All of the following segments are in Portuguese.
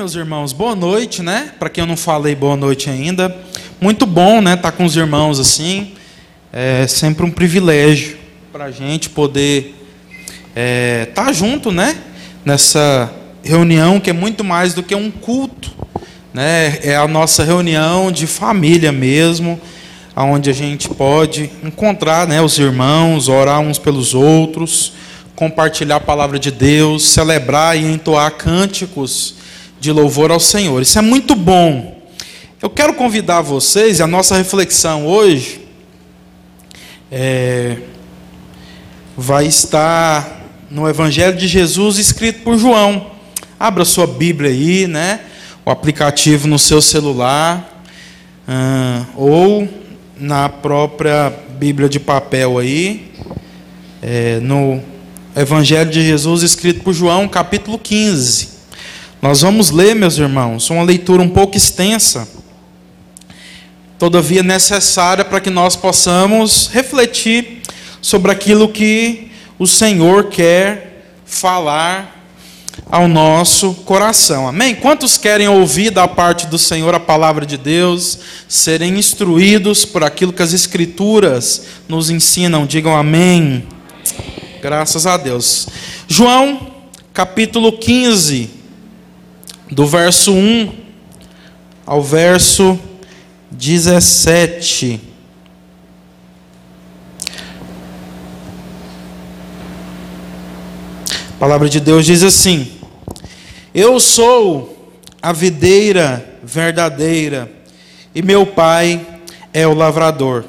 Meus irmãos? Boa noite, né? Para quem eu não falei boa noite ainda. Muito bom, né? Estar tá com os irmãos assim. É sempre um privilégio para a gente poder estar é, tá junto, né? Nessa reunião que é muito mais do que um culto, né? É a nossa reunião de família mesmo, aonde a gente pode encontrar, né? Os irmãos, orar uns pelos outros, compartilhar a palavra de Deus, celebrar e entoar cânticos de louvor ao Senhor. Isso é muito bom. Eu quero convidar vocês, a nossa reflexão hoje é, vai estar no Evangelho de Jesus escrito por João. Abra sua Bíblia aí, né? O aplicativo no seu celular uh, ou na própria Bíblia de papel aí, é, no Evangelho de Jesus escrito por João, capítulo 15. Nós vamos ler, meus irmãos, uma leitura um pouco extensa, todavia necessária para que nós possamos refletir sobre aquilo que o Senhor quer falar ao nosso coração. Amém? Quantos querem ouvir da parte do Senhor a palavra de Deus, serem instruídos por aquilo que as Escrituras nos ensinam? Digam amém. Graças a Deus. João, capítulo 15 do verso 1 ao verso 17. A palavra de Deus diz assim: Eu sou a videira verdadeira, e meu pai é o lavrador.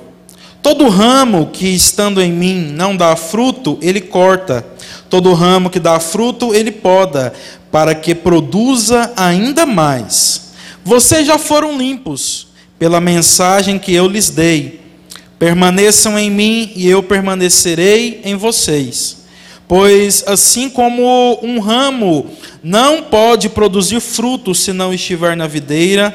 Todo ramo que estando em mim não dá fruto, ele corta. Todo ramo que dá fruto, ele poda, para que produza ainda mais. Vocês já foram limpos pela mensagem que eu lhes dei. Permaneçam em mim e eu permanecerei em vocês. Pois assim como um ramo não pode produzir frutos se não estiver na videira,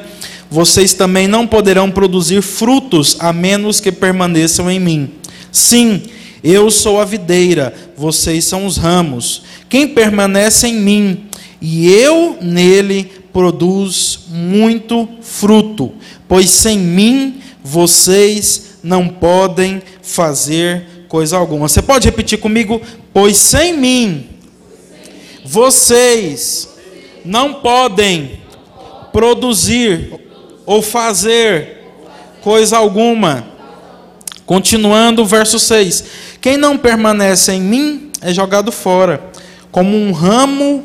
vocês também não poderão produzir frutos a menos que permaneçam em mim. Sim, eu sou a videira, vocês são os ramos. Quem permanece em mim e eu nele produz muito fruto, pois sem mim vocês não podem fazer coisa alguma. Você pode repetir comigo? Pois sem mim vocês não podem produzir ou fazer coisa alguma. Continuando o verso 6: Quem não permanece em mim é jogado fora, como um ramo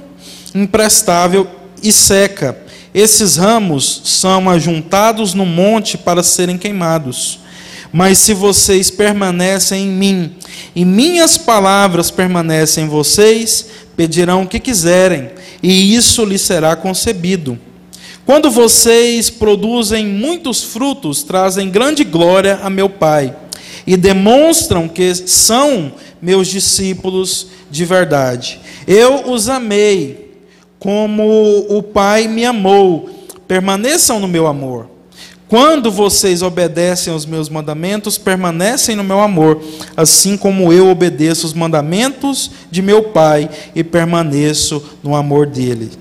imprestável e seca. Esses ramos são ajuntados no monte para serem queimados. Mas se vocês permanecem em mim e minhas palavras permanecem em vocês, pedirão o que quiserem, e isso lhes será concebido. Quando vocês produzem muitos frutos, trazem grande glória a meu Pai e demonstram que são meus discípulos de verdade. Eu os amei como o Pai me amou. Permaneçam no meu amor. Quando vocês obedecem aos meus mandamentos, permanecem no meu amor, assim como eu obedeço os mandamentos de meu Pai e permaneço no amor dele.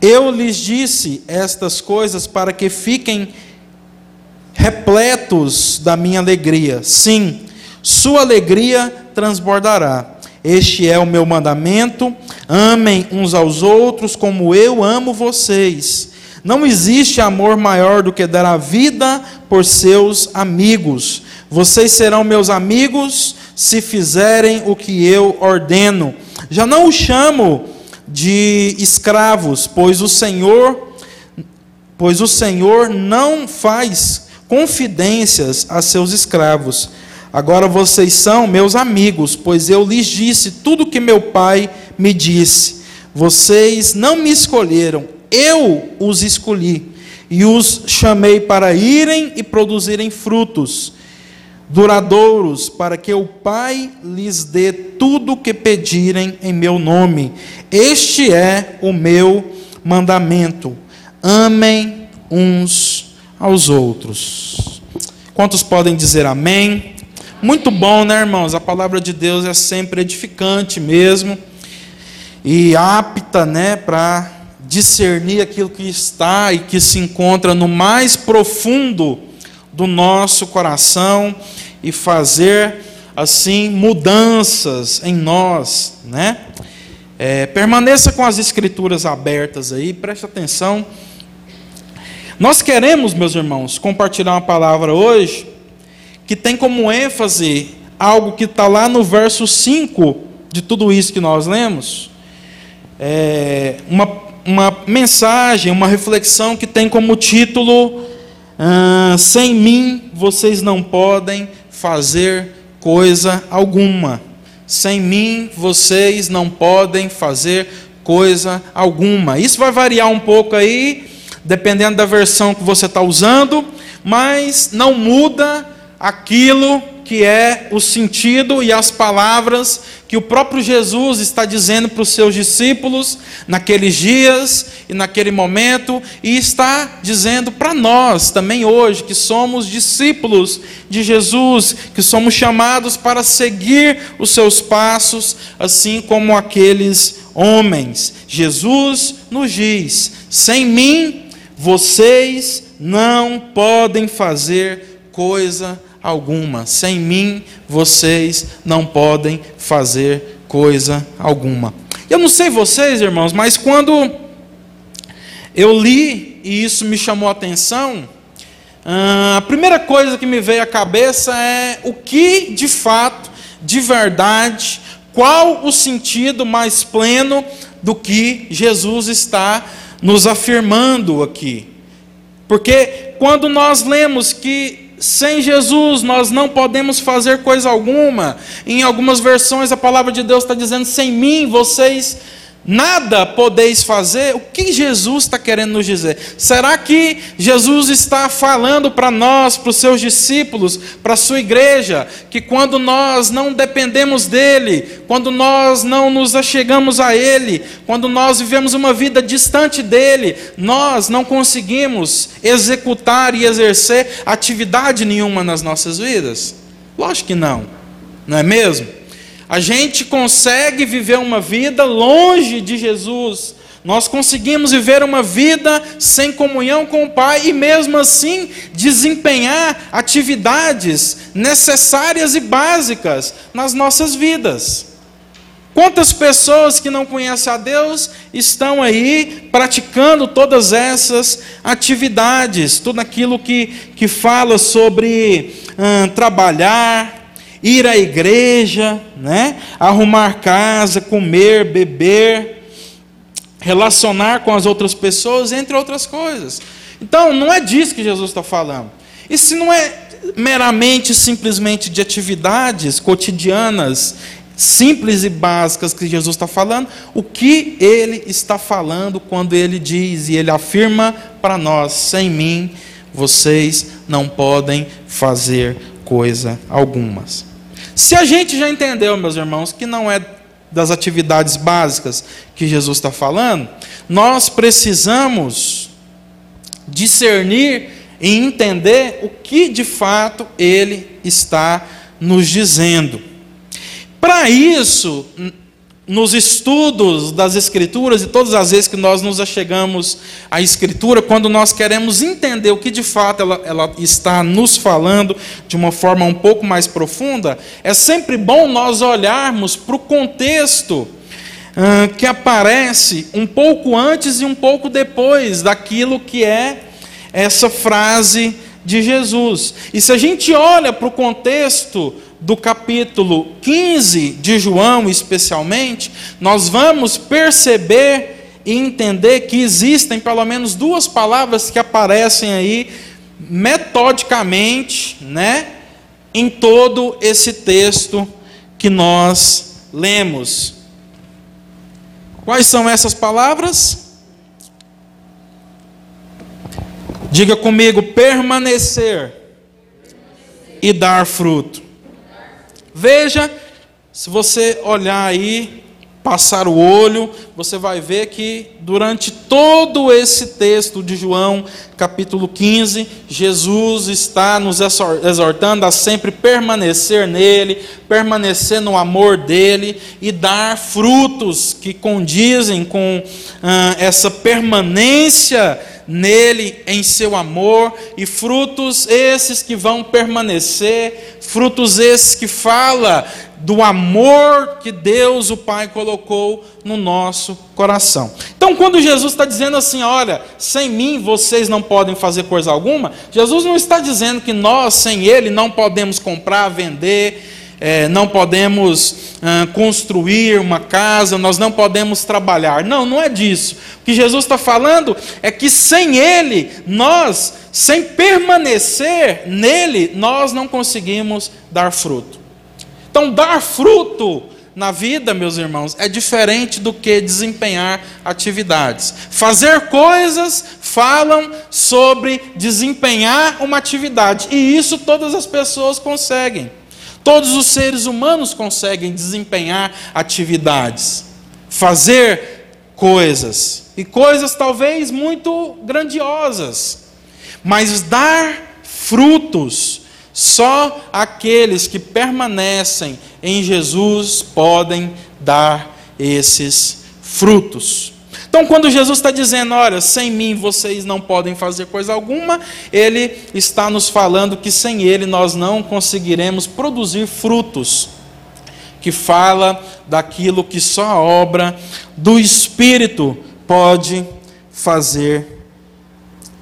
Eu lhes disse estas coisas para que fiquem repletos da minha alegria. Sim, sua alegria transbordará. Este é o meu mandamento: amem uns aos outros como eu amo vocês. Não existe amor maior do que dar a vida por seus amigos. Vocês serão meus amigos se fizerem o que eu ordeno. Já não o chamo de escravos, pois o Senhor, pois o Senhor não faz confidências a seus escravos Agora vocês são meus amigos, pois eu lhes disse tudo o que meu pai me disse. Vocês não me escolheram, eu os escolhi e os chamei para irem e produzirem frutos duradouros, para que o Pai lhes dê tudo o que pedirem em meu nome. Este é o meu mandamento. Amem uns aos outros. Quantos podem dizer amém? Muito bom, né, irmãos? A palavra de Deus é sempre edificante mesmo e apta, né, para discernir aquilo que está e que se encontra no mais profundo do nosso coração e fazer assim mudanças em nós, né? É, permaneça com as escrituras abertas aí, preste atenção. Nós queremos, meus irmãos, compartilhar uma palavra hoje que tem como ênfase algo que está lá no verso 5 de tudo isso que nós lemos. É uma, uma mensagem, uma reflexão que tem como título: ah, Sem mim vocês não podem fazer coisa alguma. Sem mim vocês não podem fazer coisa alguma. Isso vai variar um pouco aí, dependendo da versão que você está usando, mas não muda aquilo que é o sentido e as palavras que o próprio Jesus está dizendo para os seus discípulos naqueles dias e naquele momento, e está dizendo para nós também hoje, que somos discípulos de Jesus, que somos chamados para seguir os seus passos, assim como aqueles homens. Jesus nos diz: sem mim, vocês não podem fazer coisa alguma. Sem mim, vocês não podem fazer coisa alguma. Eu não sei vocês, irmãos, mas quando eu li e isso me chamou a atenção, ah, a primeira coisa que me veio à cabeça é o que de fato, de verdade, qual o sentido mais pleno do que Jesus está nos afirmando aqui. Porque quando nós lemos que sem Jesus nós não podemos fazer coisa alguma. Em algumas versões a palavra de Deus está dizendo: sem mim vocês nada podeis fazer, o que Jesus está querendo nos dizer? Será que Jesus está falando para nós, para os seus discípulos, para a sua igreja, que quando nós não dependemos dEle, quando nós não nos achegamos a Ele, quando nós vivemos uma vida distante dEle, nós não conseguimos executar e exercer atividade nenhuma nas nossas vidas? Lógico que não, não é mesmo? A gente consegue viver uma vida longe de Jesus. Nós conseguimos viver uma vida sem comunhão com o Pai e, mesmo assim, desempenhar atividades necessárias e básicas nas nossas vidas. Quantas pessoas que não conhecem a Deus estão aí praticando todas essas atividades, tudo aquilo que, que fala sobre hum, trabalhar, ir à igreja, né? arrumar casa, comer, beber, relacionar com as outras pessoas, entre outras coisas. Então, não é disso que Jesus está falando. Isso não é meramente, simplesmente de atividades cotidianas, simples e básicas que Jesus está falando, o que ele está falando quando ele diz e ele afirma para nós: sem mim vocês não podem fazer coisa algumas. Se a gente já entendeu, meus irmãos, que não é das atividades básicas que Jesus está falando, nós precisamos discernir e entender o que de fato ele está nos dizendo. Para isso, nos estudos das Escrituras e todas as vezes que nós nos achegamos à Escritura, quando nós queremos entender o que de fato ela, ela, está nos falando de uma forma um pouco mais profunda, é sempre bom nós olharmos para o contexto uh, que aparece um pouco antes e um pouco depois daquilo que é essa frase de Jesus. E se a gente olha para o contexto do capítulo 15 de João, especialmente, nós vamos perceber e entender que existem pelo menos duas palavras que aparecem aí metodicamente, né, em todo esse texto que nós lemos. Quais são essas palavras? Diga comigo: permanecer e dar fruto. Veja, se você olhar aí passar o olho, você vai ver que durante todo esse texto de João, capítulo 15, Jesus está nos exortando a sempre permanecer nele, permanecer no amor dele e dar frutos que condizem com ah, essa permanência nele, em seu amor, e frutos esses que vão permanecer, frutos esses que fala do amor que Deus, o Pai, colocou no nosso coração. Então, quando Jesus está dizendo assim, olha, sem mim vocês não podem fazer coisa alguma, Jesus não está dizendo que nós, sem Ele, não podemos comprar, vender, é, não podemos construir uma casa, nós não podemos trabalhar. Não, não é disso. O que Jesus está falando é que sem Ele, nós, sem permanecer nele, nós não conseguimos dar fruto. Então, dar fruto na vida, meus irmãos, é diferente do que desempenhar atividades. Fazer coisas falam sobre desempenhar uma atividade, e isso todas as pessoas conseguem. Todos os seres humanos conseguem desempenhar atividades, fazer coisas, e coisas talvez muito grandiosas, mas dar frutos, só aqueles que permanecem em Jesus podem dar esses frutos. Então, quando Jesus está dizendo, olha, sem mim vocês não podem fazer coisa alguma, ele está nos falando que sem ele nós não conseguiremos produzir frutos, que fala daquilo que só a obra do Espírito pode fazer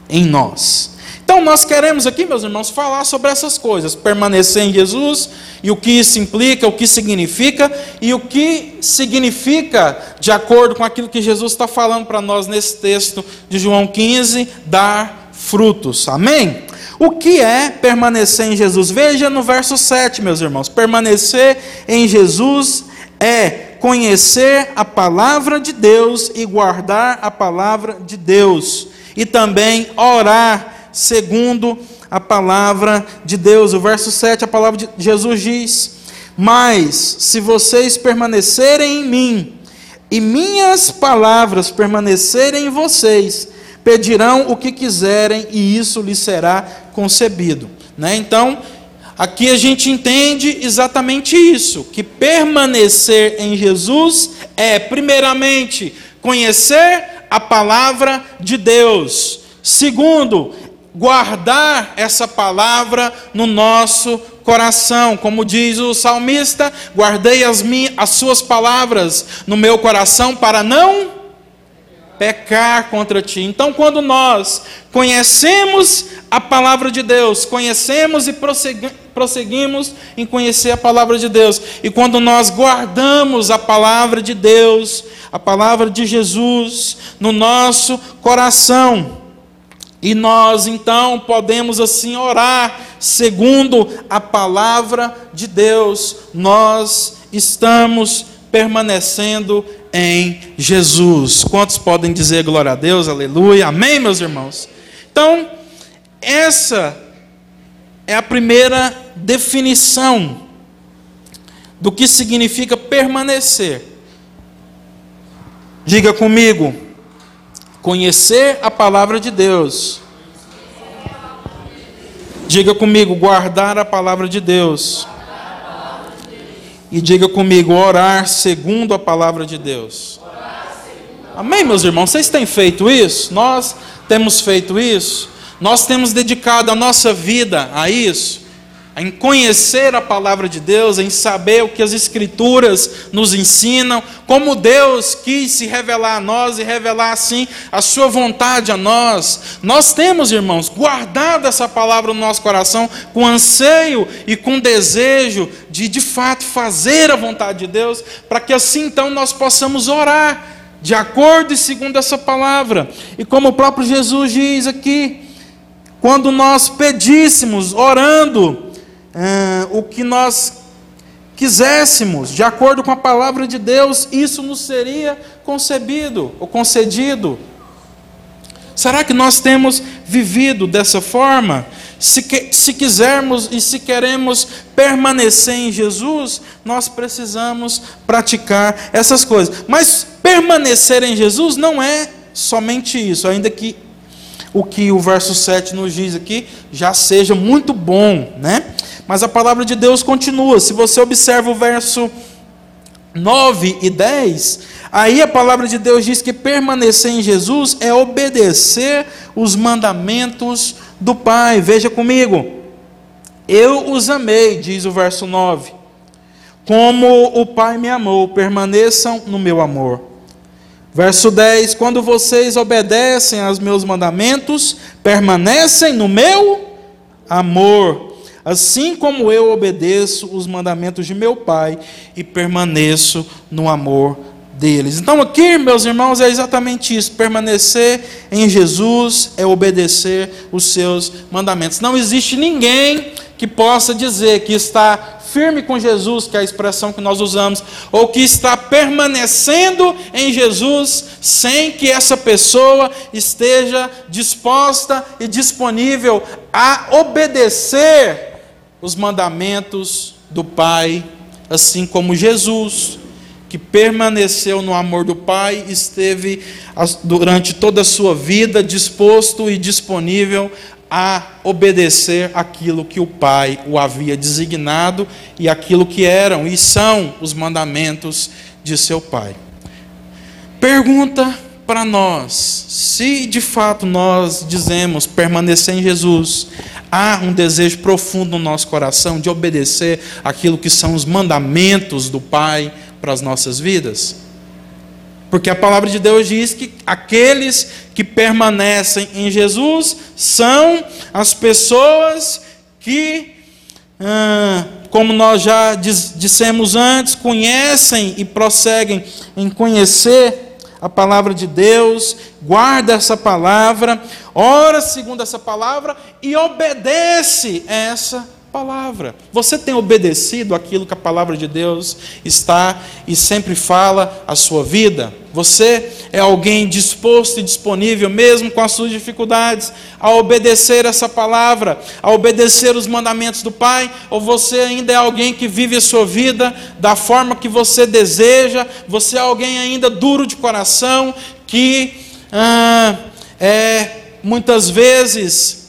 em nós. Então, nós queremos aqui, meus irmãos, falar sobre essas coisas: permanecer em Jesus e o que isso implica, o que significa e o que significa, de acordo com aquilo que Jesus está falando para nós nesse texto de João 15, dar frutos. Amém? O que é permanecer em Jesus? Veja no verso 7, meus irmãos: permanecer em Jesus é conhecer a palavra de Deus e guardar a palavra de Deus, e também orar segundo a palavra de Deus. O verso 7, a palavra de Jesus diz: Mas se vocês permanecerem em mim, e minhas palavras permanecerem em vocês, pedirão o que quiserem, e isso lhes será concebido. Né? Então, aqui a gente entende exatamente isso: que permanecer em Jesus é, primeiramente, conhecer a palavra de Deus. Segundo, guardar essa palavra no nosso coração, como diz o salmista: guardei as, minhas, as suas palavras no meu coração para não pecar contra ti. Então, quando nós conhecemos a palavra de Deus, conhecemos e prosseguimos em conhecer a palavra de Deus, e quando nós guardamos a palavra de Deus, a palavra de Jesus no nosso coração, e nós então podemos assim orar, segundo a palavra de Deus, nós estamos permanecendo em Jesus. Quantos podem dizer glória a Deus, aleluia, amém, meus irmãos? Então, essa é a primeira definição do que significa permanecer. Diga comigo, Conhecer a palavra de Deus. Diga comigo, guardar a palavra de Deus. E diga comigo, orar segundo a palavra de Deus. Amém, meus irmãos? Vocês têm feito isso? Nós temos feito isso? Nós temos dedicado a nossa vida a isso? Em conhecer a palavra de Deus, em saber o que as Escrituras nos ensinam, como Deus quis se revelar a nós e revelar assim a Sua vontade a nós. Nós temos, irmãos, guardado essa palavra no nosso coração com anseio e com desejo de de fato fazer a vontade de Deus, para que assim então nós possamos orar de acordo e segundo essa palavra. E como o próprio Jesus diz aqui, quando nós pedíssemos, orando, é, o que nós quiséssemos, de acordo com a palavra de Deus, isso nos seria concebido ou concedido. Será que nós temos vivido dessa forma? se, que, se quisermos e se queremos permanecer em Jesus, nós precisamos praticar essas coisas. Mas permanecer em Jesus não é somente isso, ainda que o que o verso 7 nos diz aqui já seja muito bom, né? Mas a palavra de Deus continua. Se você observa o verso 9 e 10, aí a palavra de Deus diz que permanecer em Jesus é obedecer os mandamentos do Pai. Veja comigo. Eu os amei, diz o verso 9. Como o Pai me amou, permaneçam no meu amor. Verso 10: Quando vocês obedecem aos meus mandamentos, permanecem no meu amor, assim como eu obedeço os mandamentos de meu Pai e permaneço no amor deles. Então, aqui, meus irmãos, é exatamente isso: permanecer em Jesus é obedecer os seus mandamentos. Não existe ninguém que possa dizer que está firme com Jesus, que é a expressão que nós usamos, ou que está permanecendo em Jesus, sem que essa pessoa esteja disposta e disponível a obedecer os mandamentos do Pai, assim como Jesus, que permaneceu no amor do Pai, esteve durante toda a sua vida disposto e disponível a obedecer aquilo que o Pai o havia designado e aquilo que eram e são os mandamentos de seu Pai. Pergunta para nós: se de fato nós dizemos permanecer em Jesus, há um desejo profundo no nosso coração de obedecer aquilo que são os mandamentos do Pai para as nossas vidas? Porque a palavra de Deus diz que aqueles que permanecem em Jesus são as pessoas que, ah, como nós já dissemos antes, conhecem e prosseguem em conhecer a palavra de Deus, guarda essa palavra, ora segundo essa palavra e obedece essa palavra palavra. Você tem obedecido aquilo que a palavra de Deus está e sempre fala a sua vida? Você é alguém disposto e disponível, mesmo com as suas dificuldades, a obedecer essa palavra, a obedecer os mandamentos do Pai? Ou você ainda é alguém que vive a sua vida da forma que você deseja? Você é alguém ainda duro de coração, que ah, é muitas vezes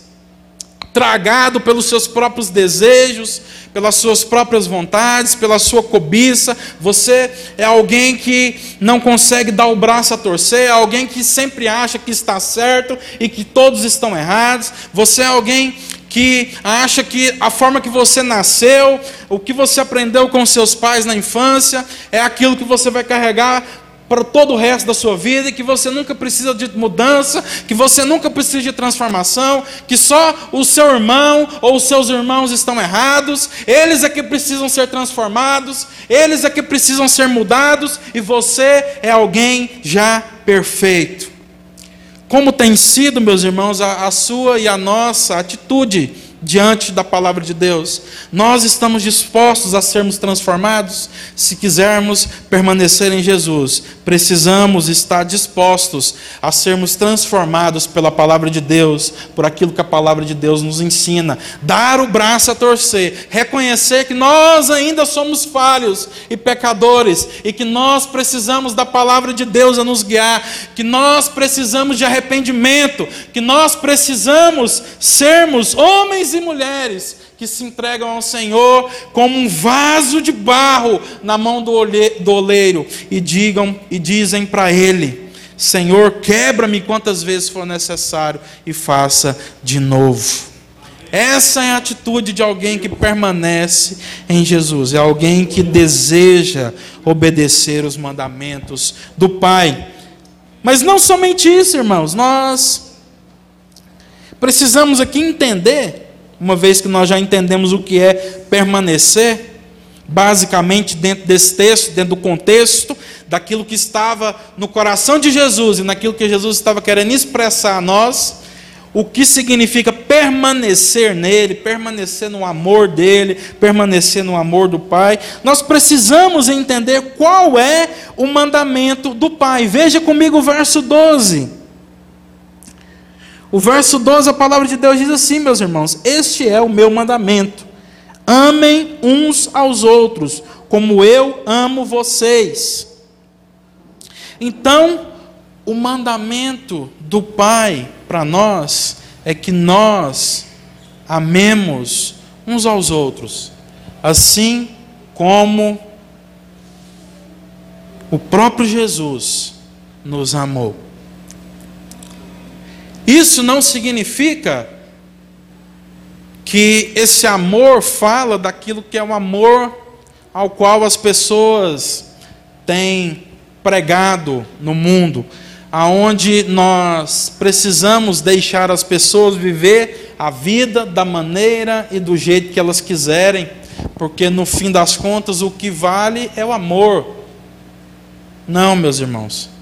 tragado pelos seus próprios desejos, pelas suas próprias vontades, pela sua cobiça. Você é alguém que não consegue dar o braço a torcer, é alguém que sempre acha que está certo e que todos estão errados. Você é alguém que acha que a forma que você nasceu, o que você aprendeu com seus pais na infância, é aquilo que você vai carregar para todo o resto da sua vida, que você nunca precisa de mudança, que você nunca precisa de transformação, que só o seu irmão ou os seus irmãos estão errados, eles é que precisam ser transformados, eles é que precisam ser mudados, e você é alguém já perfeito. Como tem sido, meus irmãos, a, a sua e a nossa atitude diante da palavra de Deus. Nós estamos dispostos a sermos transformados se quisermos permanecer em Jesus. Precisamos estar dispostos a sermos transformados pela palavra de Deus, por aquilo que a palavra de Deus nos ensina. Dar o braço a torcer, reconhecer que nós ainda somos falhos e pecadores e que nós precisamos da palavra de Deus a nos guiar, que nós precisamos de arrependimento, que nós precisamos sermos homens e mulheres que se entregam ao Senhor como um vaso de barro na mão do oleiro e digam e dizem para ele: Senhor, quebra-me quantas vezes for necessário e faça de novo. Essa é a atitude de alguém que permanece em Jesus, é alguém que deseja obedecer os mandamentos do Pai. Mas não somente isso, irmãos, nós precisamos aqui entender uma vez que nós já entendemos o que é permanecer, basicamente dentro desse texto, dentro do contexto, daquilo que estava no coração de Jesus e naquilo que Jesus estava querendo expressar a nós, o que significa permanecer nele, permanecer no amor dele, permanecer no amor do Pai, nós precisamos entender qual é o mandamento do Pai. Veja comigo o verso 12. O verso 12, a palavra de Deus diz assim, meus irmãos: Este é o meu mandamento. Amem uns aos outros, como eu amo vocês. Então, o mandamento do Pai para nós é que nós amemos uns aos outros, assim como o próprio Jesus nos amou. Isso não significa que esse amor fala daquilo que é o amor ao qual as pessoas têm pregado no mundo, aonde nós precisamos deixar as pessoas viver a vida da maneira e do jeito que elas quiserem, porque no fim das contas o que vale é o amor. Não, meus irmãos.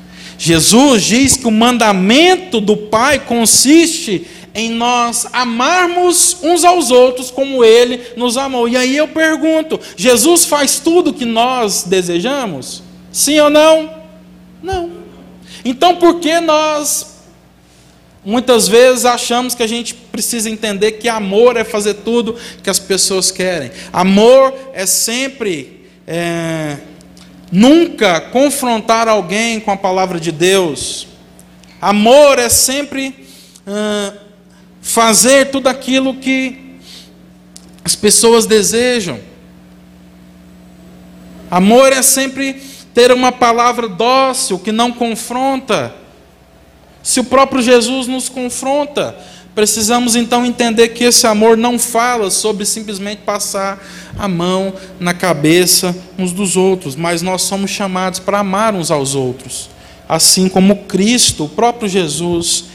Jesus diz que o mandamento do Pai consiste em nós amarmos uns aos outros como Ele nos amou. E aí eu pergunto: Jesus faz tudo que nós desejamos? Sim ou não? Não. Então por que nós muitas vezes achamos que a gente precisa entender que amor é fazer tudo que as pessoas querem? Amor é sempre. É, Nunca confrontar alguém com a palavra de Deus. Amor é sempre fazer tudo aquilo que as pessoas desejam. Amor é sempre ter uma palavra dócil que não confronta. Se o próprio Jesus nos confronta, Precisamos então entender que esse amor não fala sobre simplesmente passar a mão na cabeça uns dos outros, mas nós somos chamados para amar uns aos outros, assim como Cristo, o próprio Jesus,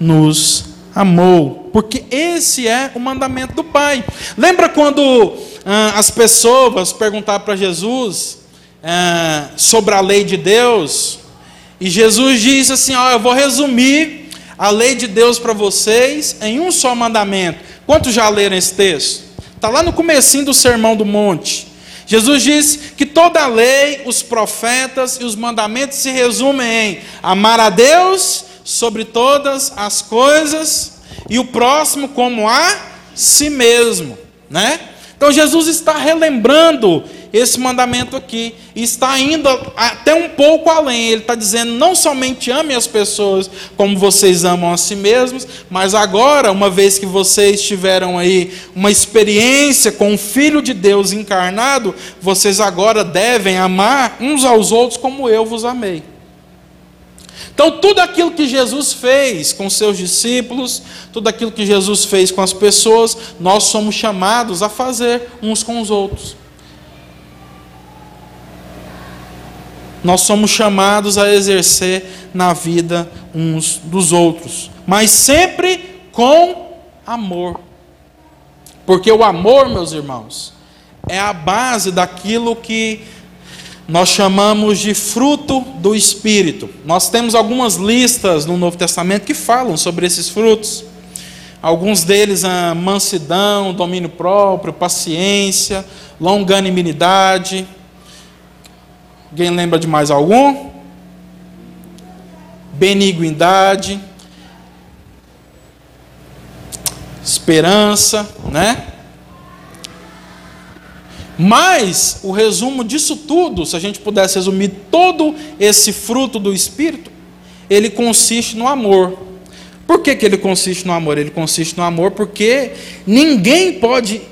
nos amou, porque esse é o mandamento do Pai. Lembra quando ah, as pessoas perguntaram para Jesus ah, sobre a lei de Deus? E Jesus disse assim: Ó, eu vou resumir a lei de Deus para vocês em um só mandamento. Quantos já leram esse texto? Está lá no comecinho do Sermão do Monte. Jesus disse que toda a lei, os profetas e os mandamentos se resumem em amar a Deus sobre todas as coisas e o próximo como a si mesmo, né? Então Jesus está relembrando esse mandamento aqui. Está indo até um pouco além. Ele está dizendo: não somente ame as pessoas como vocês amam a si mesmos, mas agora, uma vez que vocês tiveram aí uma experiência com o Filho de Deus encarnado, vocês agora devem amar uns aos outros como eu vos amei. Então, tudo aquilo que Jesus fez com seus discípulos, tudo aquilo que Jesus fez com as pessoas, nós somos chamados a fazer uns com os outros. nós somos chamados a exercer na vida uns dos outros, mas sempre com amor. Porque o amor, meus irmãos, é a base daquilo que nós chamamos de fruto do Espírito. Nós temos algumas listas no Novo Testamento que falam sobre esses frutos. Alguns deles a mansidão, domínio próprio, paciência, longanimidade, Alguém lembra de mais algum? Beniguidade, esperança, né? Mas o resumo disso tudo, se a gente pudesse resumir todo esse fruto do Espírito, ele consiste no amor. Por que, que ele consiste no amor? Ele consiste no amor porque ninguém pode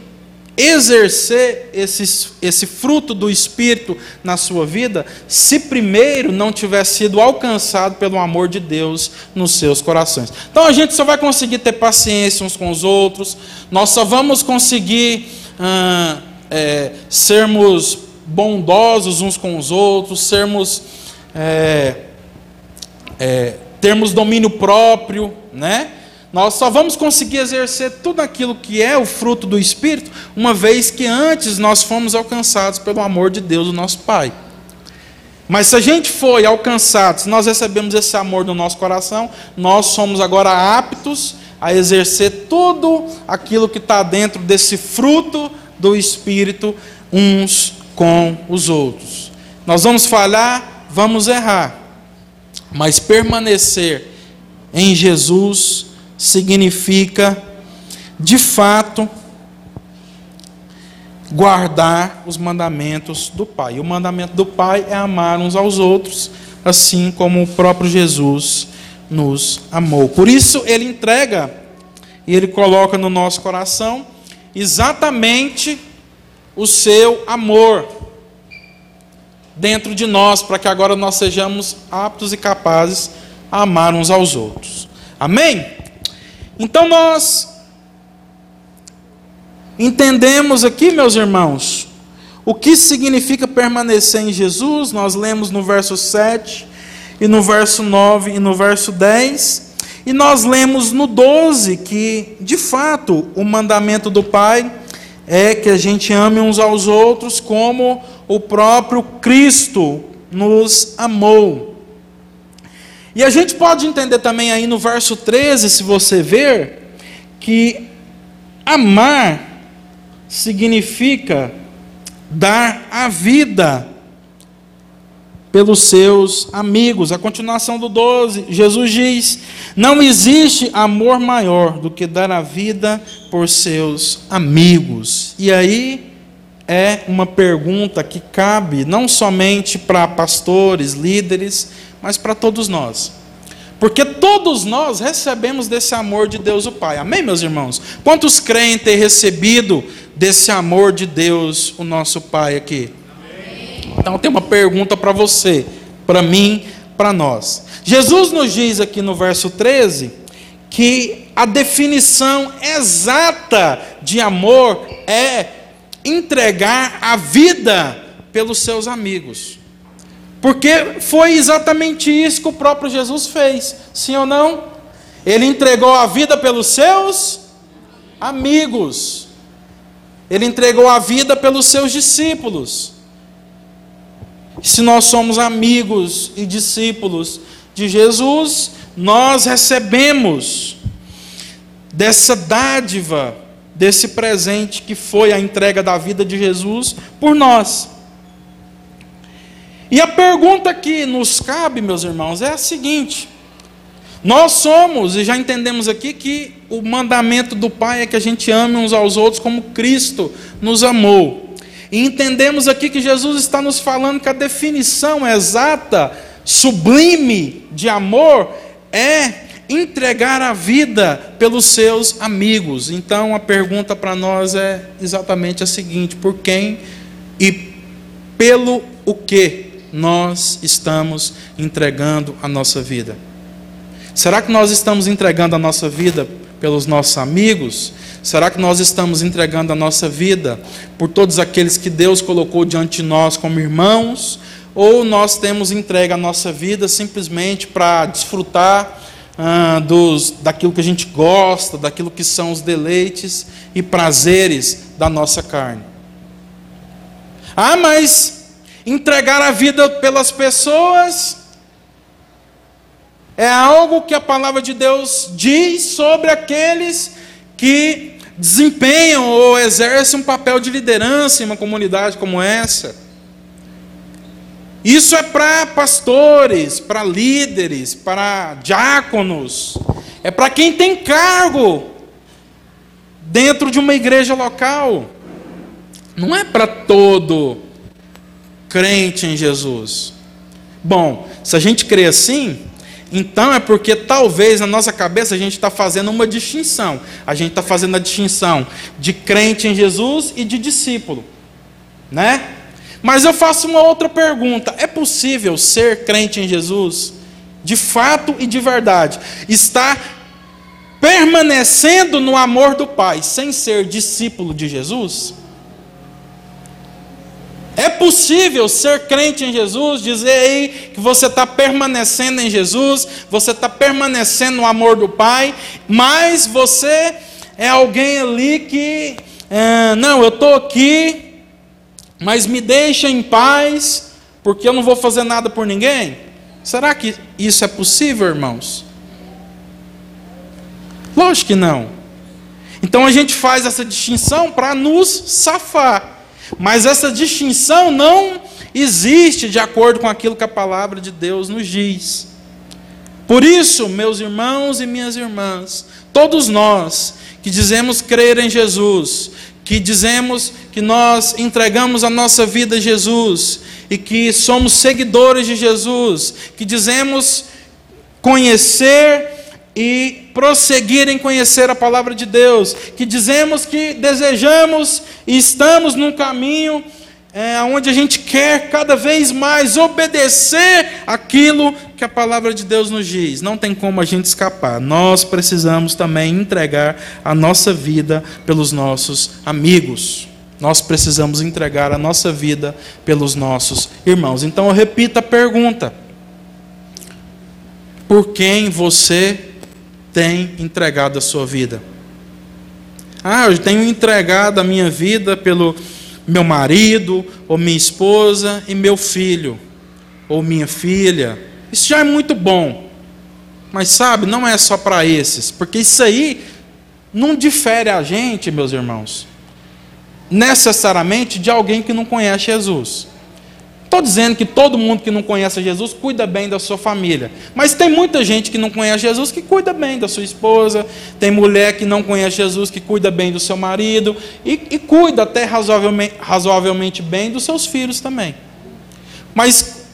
exercer esse, esse fruto do Espírito na sua vida, se primeiro não tiver sido alcançado pelo amor de Deus nos seus corações. Então a gente só vai conseguir ter paciência uns com os outros, nós só vamos conseguir ah, é, sermos bondosos uns com os outros, sermos. É, é, termos domínio próprio, né? Nós só vamos conseguir exercer tudo aquilo que é o fruto do Espírito, uma vez que antes nós fomos alcançados pelo amor de Deus, o nosso Pai. Mas se a gente foi alcançado, se nós recebemos esse amor no nosso coração, nós somos agora aptos a exercer tudo aquilo que está dentro desse fruto do Espírito uns com os outros. Nós vamos falhar, vamos errar, mas permanecer em Jesus significa, de fato, guardar os mandamentos do Pai. E o mandamento do Pai é amar uns aos outros, assim como o próprio Jesus nos amou. Por isso, ele entrega e ele coloca no nosso coração exatamente o seu amor dentro de nós, para que agora nós sejamos aptos e capazes a amar uns aos outros. Amém? Então nós entendemos aqui, meus irmãos, o que significa permanecer em Jesus. Nós lemos no verso 7 e no verso 9 e no verso 10. E nós lemos no 12 que, de fato, o mandamento do Pai é que a gente ame uns aos outros como o próprio Cristo nos amou. E a gente pode entender também aí no verso 13, se você ver, que amar significa dar a vida pelos seus amigos. A continuação do 12, Jesus diz: Não existe amor maior do que dar a vida por seus amigos. E aí é uma pergunta que cabe não somente para pastores, líderes, mas para todos nós. Porque todos nós recebemos desse amor de Deus o Pai. Amém, meus irmãos? Quantos creem ter recebido desse amor de Deus o nosso Pai aqui? Então tem uma pergunta para você, para mim, para nós. Jesus nos diz aqui no verso 13 que a definição exata de amor é entregar a vida pelos seus amigos. Porque foi exatamente isso que o próprio Jesus fez, sim ou não? Ele entregou a vida pelos seus amigos. Ele entregou a vida pelos seus discípulos. Se nós somos amigos e discípulos de Jesus, nós recebemos dessa dádiva, desse presente que foi a entrega da vida de Jesus por nós. E a pergunta que nos cabe, meus irmãos, é a seguinte: nós somos, e já entendemos aqui que o mandamento do Pai é que a gente ame uns aos outros como Cristo nos amou. E entendemos aqui que Jesus está nos falando que a definição exata, sublime de amor é entregar a vida pelos seus amigos. Então a pergunta para nós é exatamente a seguinte: por quem e pelo o que nós estamos entregando a nossa vida? Será que nós estamos entregando a nossa vida pelos nossos amigos? Será que nós estamos entregando a nossa vida por todos aqueles que Deus colocou diante de nós como irmãos? Ou nós temos entregue a nossa vida simplesmente para desfrutar ah, dos, daquilo que a gente gosta, daquilo que são os deleites e prazeres da nossa carne? Ah, mas entregar a vida pelas pessoas é algo que a palavra de Deus diz sobre aqueles que desempenham ou exercem um papel de liderança em uma comunidade como essa. Isso é para pastores, para líderes, para diáconos, é para quem tem cargo dentro de uma igreja local. Não é para todo crente em Jesus. Bom, se a gente crê assim, então é porque talvez na nossa cabeça a gente está fazendo uma distinção. A gente está fazendo a distinção de crente em Jesus e de discípulo, né? Mas eu faço uma outra pergunta: é possível ser crente em Jesus de fato e de verdade, estar permanecendo no amor do Pai sem ser discípulo de Jesus? É possível ser crente em Jesus, dizer aí que você está permanecendo em Jesus, você está permanecendo no amor do Pai, mas você é alguém ali que, é, não, eu estou aqui, mas me deixa em paz, porque eu não vou fazer nada por ninguém? Será que isso é possível, irmãos? Lógico que não. Então a gente faz essa distinção para nos safar. Mas essa distinção não existe de acordo com aquilo que a palavra de Deus nos diz. Por isso, meus irmãos e minhas irmãs, todos nós que dizemos crer em Jesus, que dizemos que nós entregamos a nossa vida a Jesus e que somos seguidores de Jesus, que dizemos conhecer e prosseguir em conhecer a palavra de Deus, que dizemos que desejamos e estamos num caminho é, onde a gente quer cada vez mais obedecer aquilo que a palavra de Deus nos diz. Não tem como a gente escapar. Nós precisamos também entregar a nossa vida pelos nossos amigos. Nós precisamos entregar a nossa vida pelos nossos irmãos. Então eu repito a pergunta: Por quem você tem entregado a sua vida? Ah, eu tenho entregado a minha vida pelo meu marido, ou minha esposa e meu filho, ou minha filha. Isso já é muito bom. Mas sabe, não é só para esses, porque isso aí não difere a gente, meus irmãos, necessariamente de alguém que não conhece Jesus. Estou dizendo que todo mundo que não conhece Jesus cuida bem da sua família. Mas tem muita gente que não conhece Jesus que cuida bem da sua esposa. Tem mulher que não conhece Jesus que cuida bem do seu marido. E, e cuida até razoavelmente, razoavelmente bem dos seus filhos também. Mas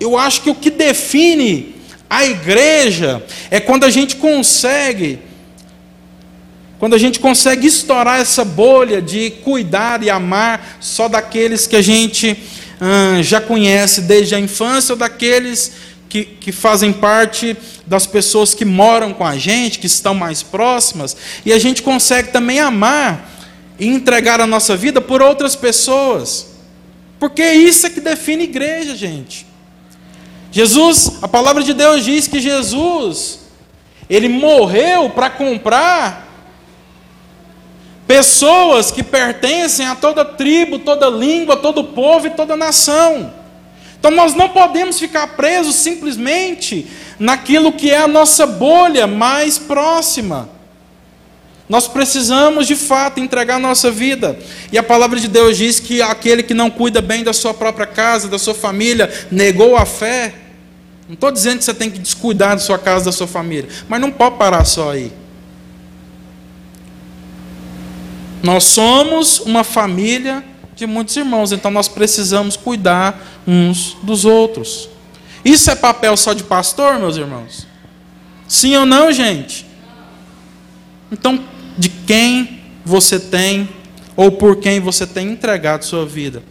eu acho que o que define a igreja é quando a gente consegue. Quando a gente consegue estourar essa bolha de cuidar e amar só daqueles que a gente ah, já conhece desde a infância ou daqueles que, que fazem parte das pessoas que moram com a gente, que estão mais próximas, e a gente consegue também amar e entregar a nossa vida por outras pessoas, porque isso é que define igreja, gente. Jesus, a palavra de Deus diz que Jesus, ele morreu para comprar Pessoas que pertencem a toda tribo, toda língua, todo povo e toda nação. Então nós não podemos ficar presos simplesmente naquilo que é a nossa bolha mais próxima. Nós precisamos de fato entregar a nossa vida. E a palavra de Deus diz que aquele que não cuida bem da sua própria casa, da sua família, negou a fé. Não estou dizendo que você tem que descuidar da sua casa, da sua família, mas não pode parar só aí. Nós somos uma família de muitos irmãos, então nós precisamos cuidar uns dos outros. Isso é papel só de pastor, meus irmãos? Sim ou não, gente? Então, de quem você tem ou por quem você tem entregado sua vida?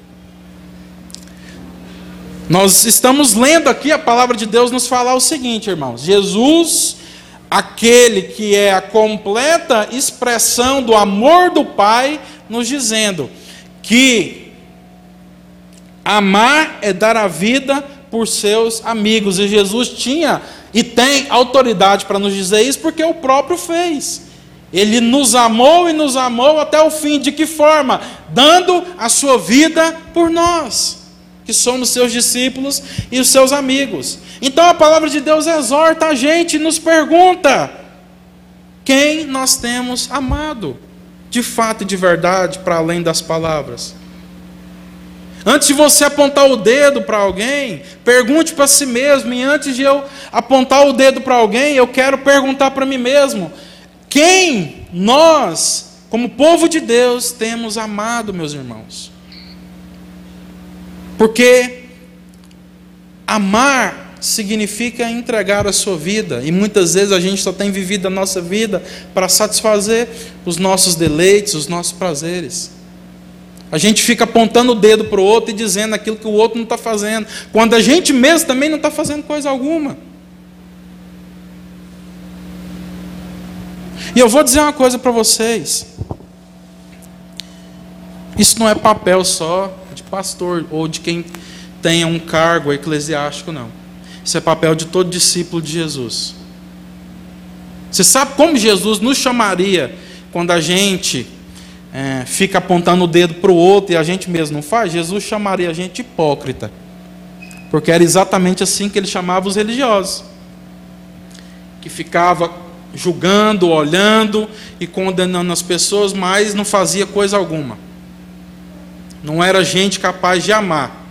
Nós estamos lendo aqui a palavra de Deus nos falar o seguinte, irmãos: Jesus aquele que é a completa expressão do amor do Pai, nos dizendo que amar é dar a vida por seus amigos. E Jesus tinha e tem autoridade para nos dizer isso porque o próprio fez. Ele nos amou e nos amou até o fim. De que forma? Dando a sua vida por nós que somos seus discípulos e os seus amigos. Então a palavra de Deus exorta a gente nos pergunta: quem nós temos amado, de fato e de verdade, para além das palavras? Antes de você apontar o dedo para alguém, pergunte para si mesmo, e antes de eu apontar o dedo para alguém, eu quero perguntar para mim mesmo: quem nós, como povo de Deus, temos amado, meus irmãos? Porque amar significa entregar a sua vida, e muitas vezes a gente só tem vivido a nossa vida para satisfazer os nossos deleites, os nossos prazeres. A gente fica apontando o dedo para o outro e dizendo aquilo que o outro não está fazendo, quando a gente mesmo também não está fazendo coisa alguma. E eu vou dizer uma coisa para vocês. Isso não é papel só pastor ou de quem tenha um cargo eclesiástico, não. Isso é papel de todo discípulo de Jesus. Você sabe como Jesus nos chamaria quando a gente é, fica apontando o dedo para o outro e a gente mesmo não faz? Jesus chamaria a gente hipócrita. Porque era exatamente assim que ele chamava os religiosos. Que ficava julgando, olhando e condenando as pessoas, mas não fazia coisa alguma. Não era gente capaz de amar.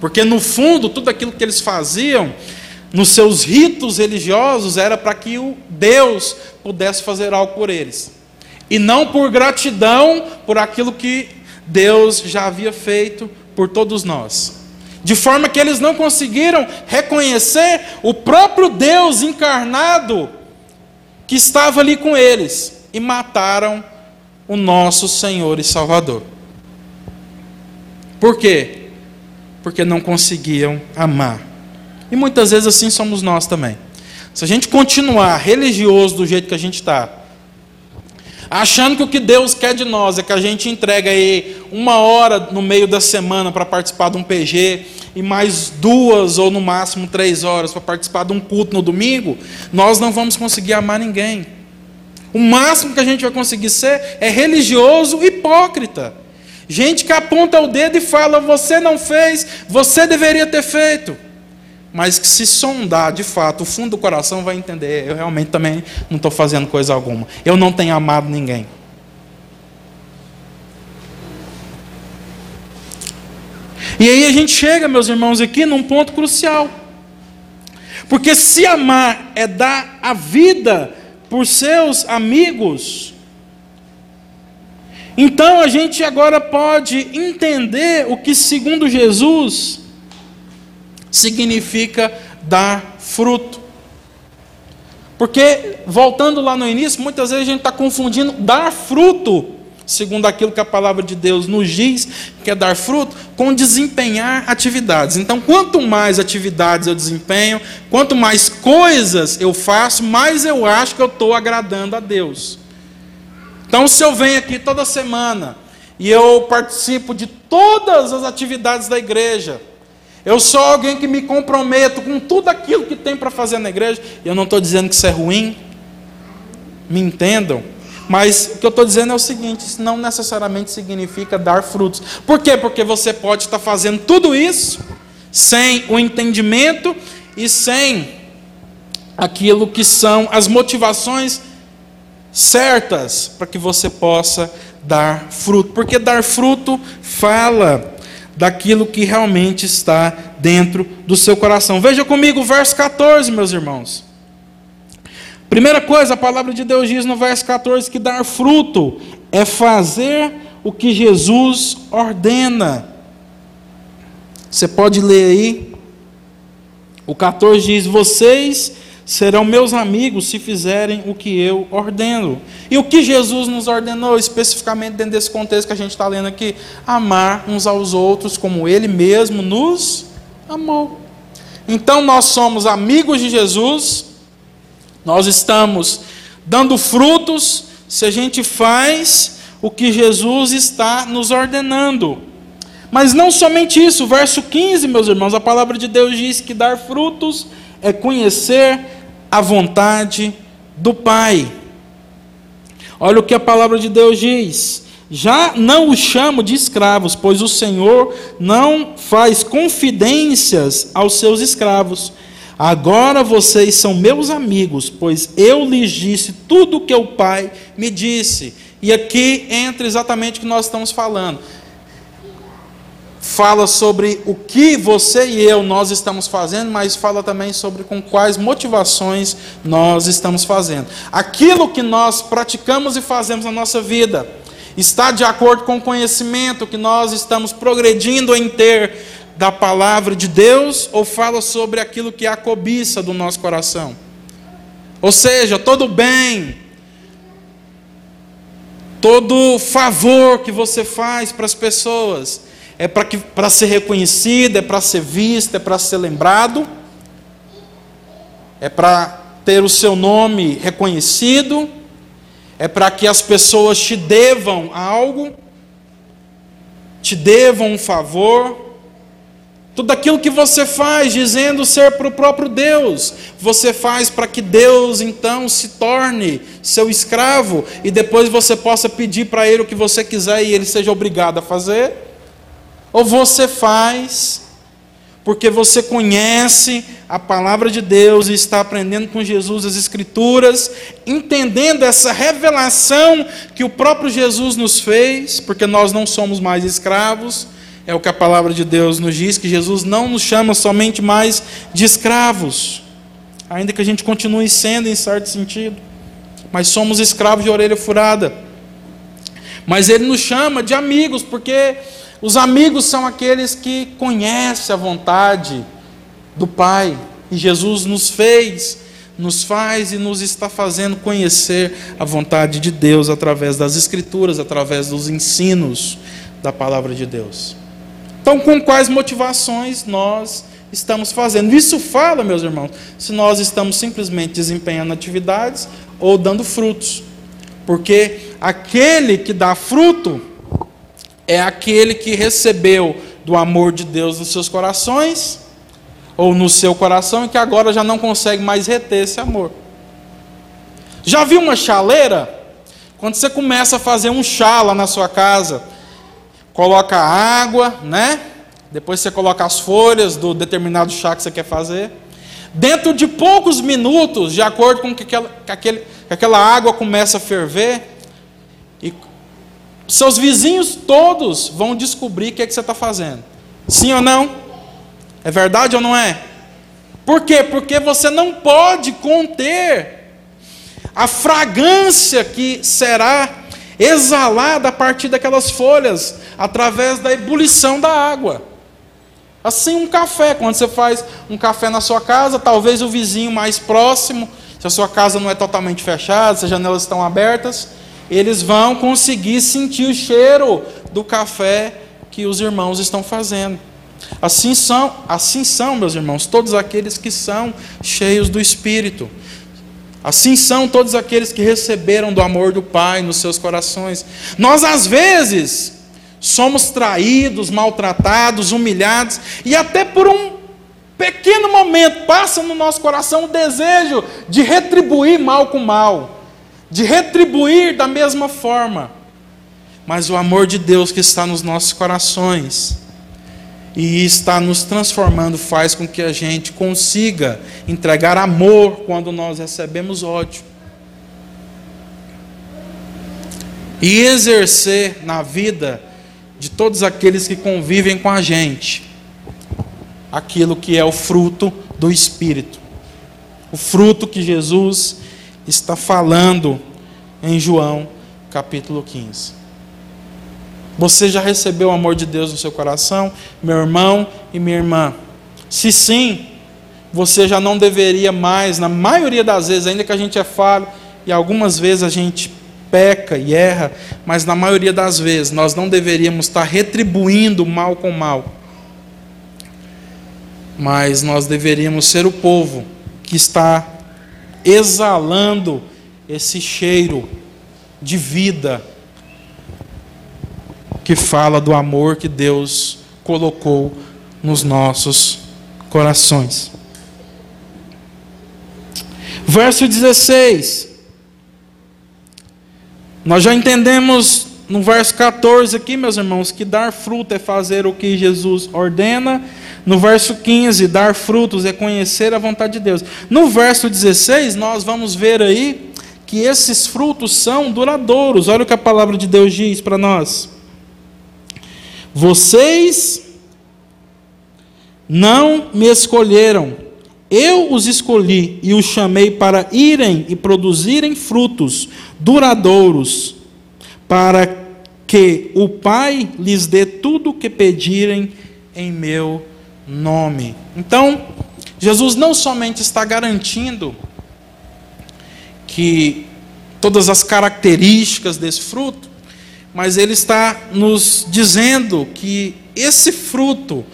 Porque no fundo, tudo aquilo que eles faziam nos seus ritos religiosos, era para que o Deus pudesse fazer algo por eles. E não por gratidão por aquilo que Deus já havia feito por todos nós. De forma que eles não conseguiram reconhecer o próprio Deus encarnado que estava ali com eles e mataram o nosso Senhor e Salvador. Por quê? Porque não conseguiam amar. E muitas vezes assim somos nós também. Se a gente continuar religioso do jeito que a gente está, achando que o que Deus quer de nós é que a gente entregue aí uma hora no meio da semana para participar de um PG e mais duas ou no máximo três horas para participar de um culto no domingo, nós não vamos conseguir amar ninguém. O máximo que a gente vai conseguir ser é religioso hipócrita. Gente que aponta o dedo e fala: você não fez, você deveria ter feito mas que se sondar de fato o fundo do coração vai entender, eu realmente também não estou fazendo coisa alguma. Eu não tenho amado ninguém. E aí a gente chega, meus irmãos, aqui num ponto crucial. Porque se amar é dar a vida por seus amigos, então a gente agora pode entender o que, segundo Jesus, significa dar fruto. Porque, voltando lá no início, muitas vezes a gente está confundindo dar fruto, segundo aquilo que a palavra de Deus nos diz, que é dar fruto, com desempenhar atividades. Então, quanto mais atividades eu desempenho, quanto mais coisas eu faço, mais eu acho que eu estou agradando a Deus. Então, se eu venho aqui toda semana e eu participo de todas as atividades da igreja, eu sou alguém que me comprometo com tudo aquilo que tem para fazer na igreja. Eu não estou dizendo que isso é ruim. Me entendam. Mas o que eu estou dizendo é o seguinte: isso não necessariamente significa dar frutos. Por quê? Porque você pode estar fazendo tudo isso sem o entendimento e sem aquilo que são as motivações certas para que você possa dar fruto. Porque dar fruto fala daquilo que realmente está dentro do seu coração. Veja comigo o verso 14, meus irmãos. Primeira coisa, a palavra de Deus diz no verso 14 que dar fruto é fazer o que Jesus ordena. Você pode ler aí. O 14 diz: Vocês serão meus amigos se fizerem o que eu ordeno. E o que Jesus nos ordenou, especificamente dentro desse contexto que a gente está lendo aqui? Amar uns aos outros como Ele mesmo nos amou. Então nós somos amigos de Jesus, nós estamos dando frutos se a gente faz o que Jesus está nos ordenando. Mas não somente isso, verso 15, meus irmãos, a palavra de Deus diz que dar frutos é conhecer a vontade do Pai. Olha o que a palavra de Deus diz. Já não os chamo de escravos, pois o Senhor não faz confidências aos seus escravos. Agora vocês são meus amigos, pois eu lhes disse tudo o que o Pai me disse. E aqui entra exatamente o que nós estamos falando fala sobre o que você e eu nós estamos fazendo, mas fala também sobre com quais motivações nós estamos fazendo. Aquilo que nós praticamos e fazemos na nossa vida está de acordo com o conhecimento que nós estamos progredindo em ter da palavra de Deus ou fala sobre aquilo que é a cobiça do nosso coração? Ou seja, todo bem, todo favor que você faz para as pessoas, é para ser reconhecido, é para ser visto, é para ser lembrado, é para ter o seu nome reconhecido, é para que as pessoas te devam algo, te devam um favor. Tudo aquilo que você faz dizendo ser para o próprio Deus, você faz para que Deus então se torne seu escravo e depois você possa pedir para Ele o que você quiser e Ele seja obrigado a fazer. Ou você faz porque você conhece a palavra de Deus e está aprendendo com Jesus as Escrituras, entendendo essa revelação que o próprio Jesus nos fez, porque nós não somos mais escravos, é o que a palavra de Deus nos diz, que Jesus não nos chama somente mais de escravos, ainda que a gente continue sendo em certo sentido, mas somos escravos de orelha furada. Mas ele nos chama de amigos, porque os amigos são aqueles que conhecem a vontade do Pai, e Jesus nos fez, nos faz e nos está fazendo conhecer a vontade de Deus através das Escrituras, através dos ensinos da palavra de Deus. Então, com quais motivações nós estamos fazendo? Isso fala, meus irmãos, se nós estamos simplesmente desempenhando atividades ou dando frutos. Porque aquele que dá fruto é aquele que recebeu do amor de Deus nos seus corações ou no seu coração e que agora já não consegue mais reter esse amor. Já viu uma chaleira? Quando você começa a fazer um chá lá na sua casa, coloca água, né? Depois você coloca as folhas do determinado chá que você quer fazer. Dentro de poucos minutos, de acordo com que aquela, que aquele, que aquela água começa a ferver, e seus vizinhos todos vão descobrir o que, é que você está fazendo. Sim ou não? É verdade ou não é? Por quê? Porque você não pode conter a fragrância que será exalada a partir daquelas folhas, através da ebulição da água. Assim, um café, quando você faz um café na sua casa, talvez o vizinho mais próximo, se a sua casa não é totalmente fechada, se as janelas estão abertas, eles vão conseguir sentir o cheiro do café que os irmãos estão fazendo. Assim são, assim são, meus irmãos, todos aqueles que são cheios do Espírito. Assim são todos aqueles que receberam do amor do Pai nos seus corações. Nós, às vezes, somos traídos, maltratados, humilhados, e até por um pequeno momento passa no nosso coração o desejo de retribuir mal com mal, de retribuir da mesma forma. Mas o amor de Deus que está nos nossos corações, e está nos transformando faz com que a gente consiga entregar amor quando nós recebemos ódio. E exercer na vida de todos aqueles que convivem com a gente aquilo que é o fruto do Espírito. O fruto que Jesus está falando em João capítulo 15. Você já recebeu o amor de Deus no seu coração, meu irmão e minha irmã? Se sim, você já não deveria mais, na maioria das vezes, ainda que a gente é falho, e algumas vezes a gente peca e erra, mas na maioria das vezes nós não deveríamos estar retribuindo mal com mal. Mas nós deveríamos ser o povo que está exalando esse cheiro de vida que fala do amor que Deus colocou nos nossos corações. Verso 16. Nós já entendemos no verso 14 aqui, meus irmãos, que dar fruto é fazer o que Jesus ordena. No verso 15, dar frutos é conhecer a vontade de Deus. No verso 16, nós vamos ver aí que esses frutos são duradouros. Olha o que a palavra de Deus diz para nós. Vocês não me escolheram, eu os escolhi e os chamei para irem e produzirem frutos duradouros, para que o Pai lhes dê tudo o que pedirem em meu nome. Então, Jesus não somente está garantindo que todas as características desse fruto, mas ele está nos dizendo que esse fruto,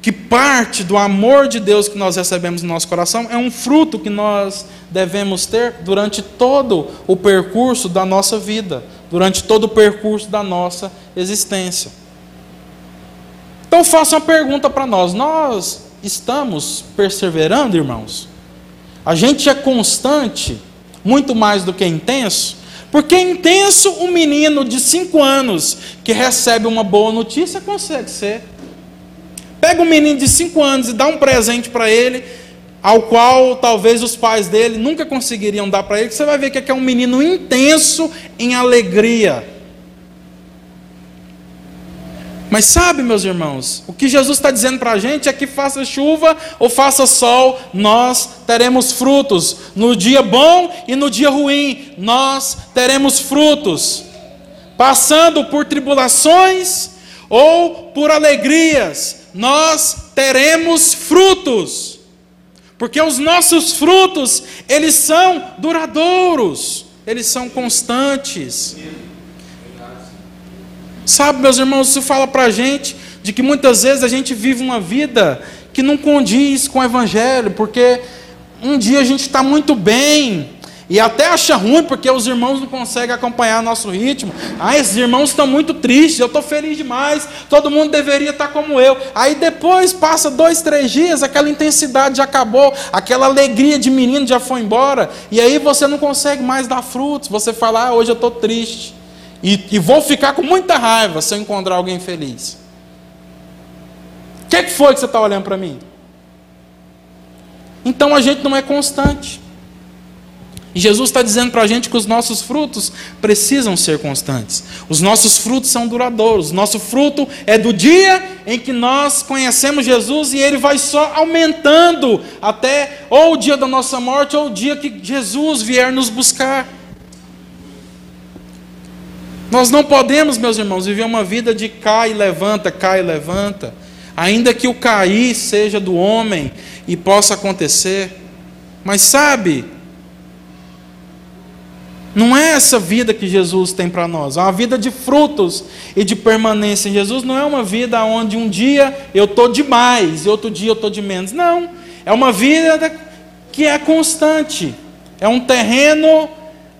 que parte do amor de Deus que nós recebemos no nosso coração, é um fruto que nós devemos ter durante todo o percurso da nossa vida, durante todo o percurso da nossa existência. Então, faço uma pergunta para nós: nós estamos perseverando, irmãos? A gente é constante, muito mais do que intenso? Porque é intenso um menino de 5 anos que recebe uma boa notícia consegue ser. Pega um menino de 5 anos e dá um presente para ele, ao qual talvez os pais dele nunca conseguiriam dar para ele, você vai ver que é um menino intenso em alegria. Mas sabe, meus irmãos, o que Jesus está dizendo para a gente é que faça chuva ou faça sol, nós teremos frutos. No dia bom e no dia ruim, nós teremos frutos. Passando por tribulações ou por alegrias, nós teremos frutos. Porque os nossos frutos, eles são duradouros, eles são constantes. Sabe, meus irmãos, isso fala para a gente de que muitas vezes a gente vive uma vida que não condiz com o Evangelho, porque um dia a gente está muito bem, e até acha ruim porque os irmãos não conseguem acompanhar nosso ritmo. Ah, esses irmãos estão muito tristes, eu estou feliz demais, todo mundo deveria estar como eu. Aí depois passa dois, três dias, aquela intensidade já acabou, aquela alegria de menino já foi embora, e aí você não consegue mais dar frutos. Você fala, ah, hoje eu estou triste. E, e, vou ficar com muita raiva se eu encontrar alguém feliz. O que, que foi que você está olhando para mim? Então a gente não é constante. E Jesus está dizendo para a gente que os nossos frutos precisam ser constantes. Os nossos frutos são duradouros. Nosso fruto é do dia em que nós conhecemos Jesus e ele vai só aumentando até ou o dia da nossa morte ou o dia que Jesus vier nos buscar. Nós não podemos, meus irmãos, viver uma vida de cai e levanta, cai e levanta, ainda que o cair seja do homem e possa acontecer. Mas sabe, não é essa vida que Jesus tem para nós, é uma vida de frutos e de permanência. Jesus não é uma vida onde um dia eu estou demais e outro dia eu estou de menos. Não, é uma vida que é constante, é um terreno